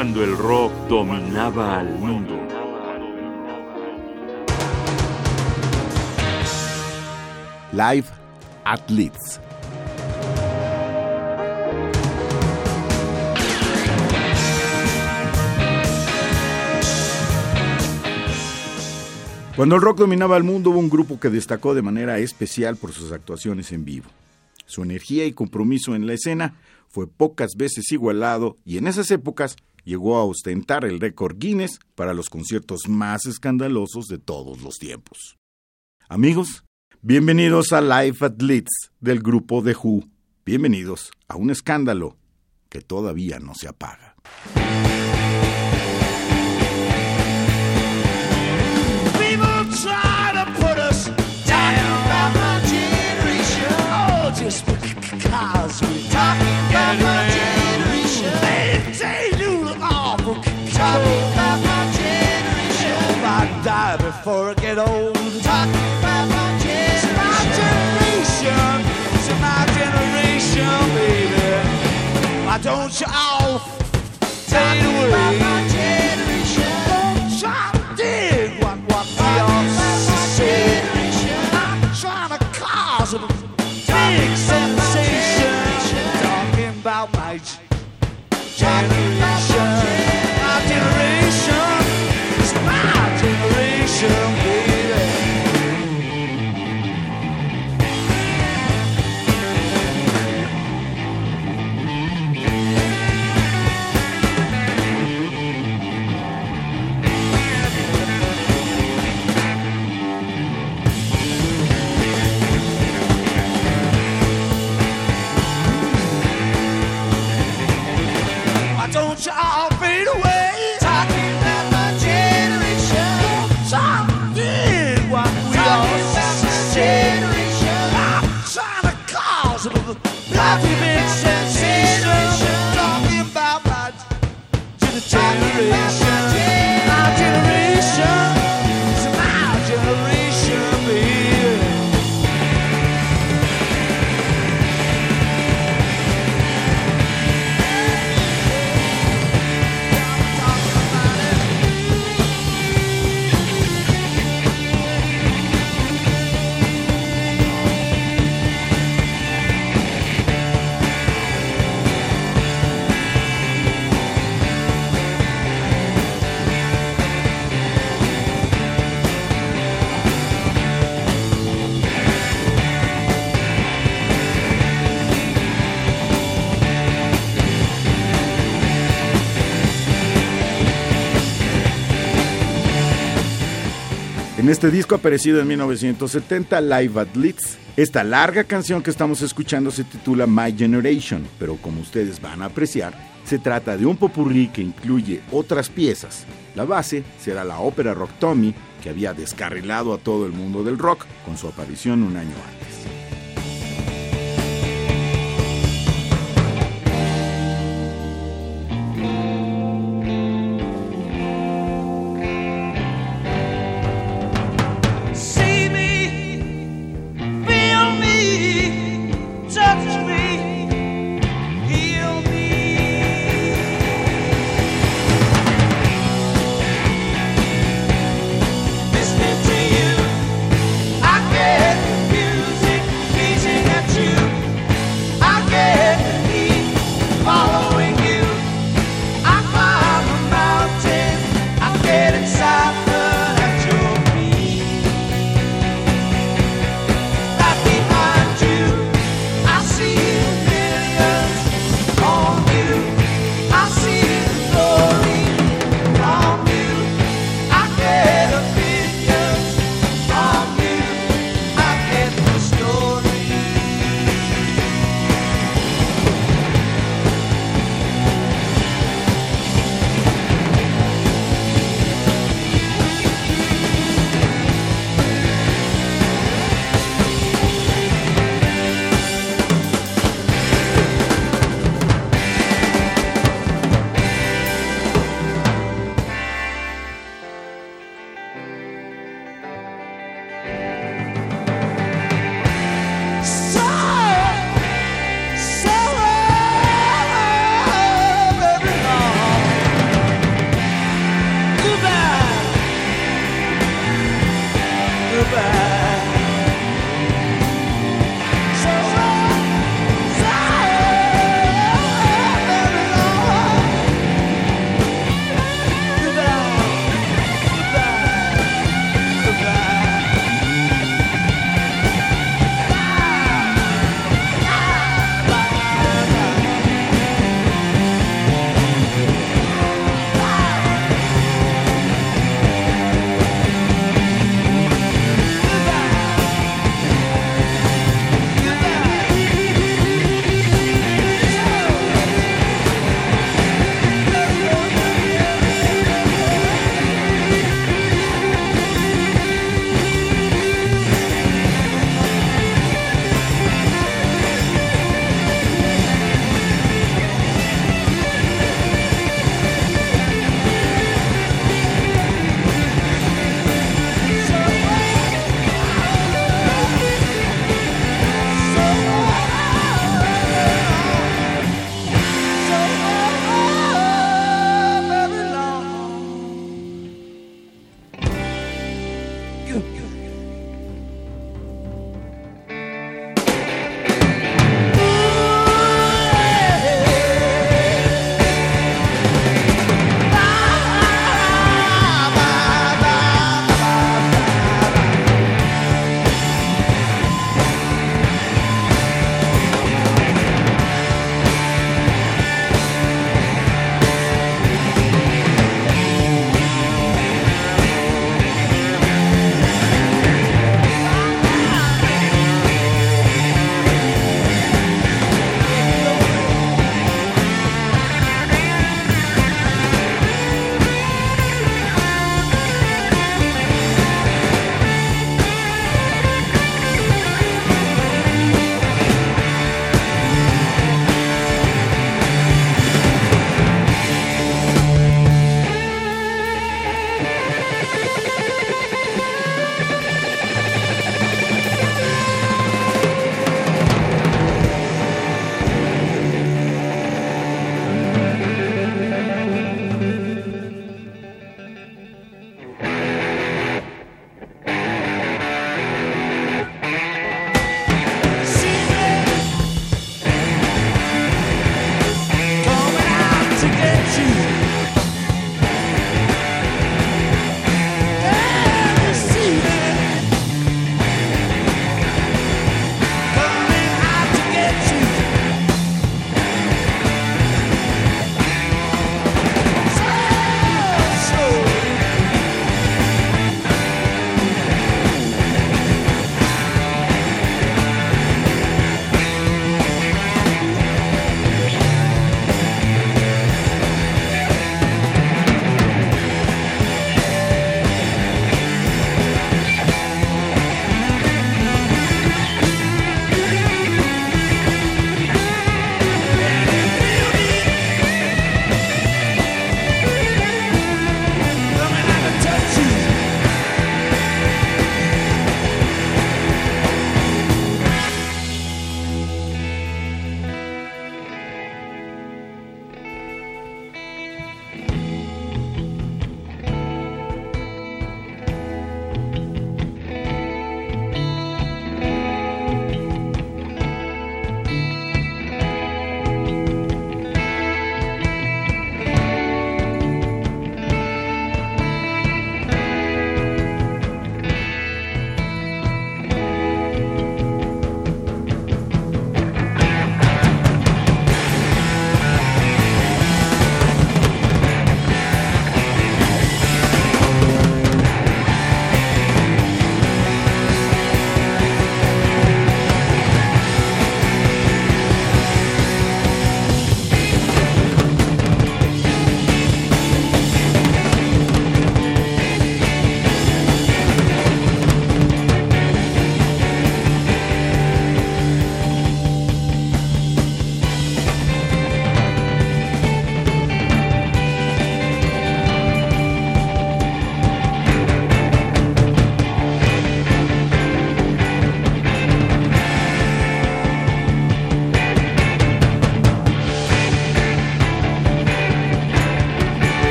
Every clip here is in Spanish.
cuando el rock dominaba al mundo. Live at Leeds. Cuando el rock dominaba el mundo hubo un grupo que destacó de manera especial por sus actuaciones en vivo. Su energía y compromiso en la escena fue pocas veces igualado y en esas épocas llegó a ostentar el récord Guinness para los conciertos más escandalosos de todos los tiempos. Amigos, bienvenidos a Live at Leeds del grupo The Who. Bienvenidos a un escándalo que todavía no se apaga. I don't you off. Take away. En este disco aparecido en 1970, Live at Leeds, esta larga canción que estamos escuchando se titula My Generation, pero como ustedes van a apreciar, se trata de un popurrí que incluye otras piezas. La base será la ópera Rock Tommy, que había descarrilado a todo el mundo del rock con su aparición un año antes.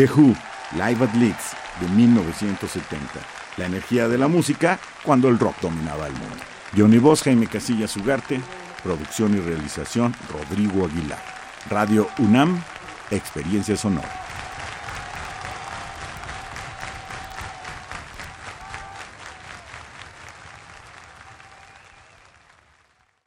The Who, Live at Leeds, de 1970. La energía de la música cuando el rock dominaba el mundo. Johnny Bosch, Jaime Casillas Ugarte, producción y realización Rodrigo Aguilar. Radio UNAM, experiencia sonora.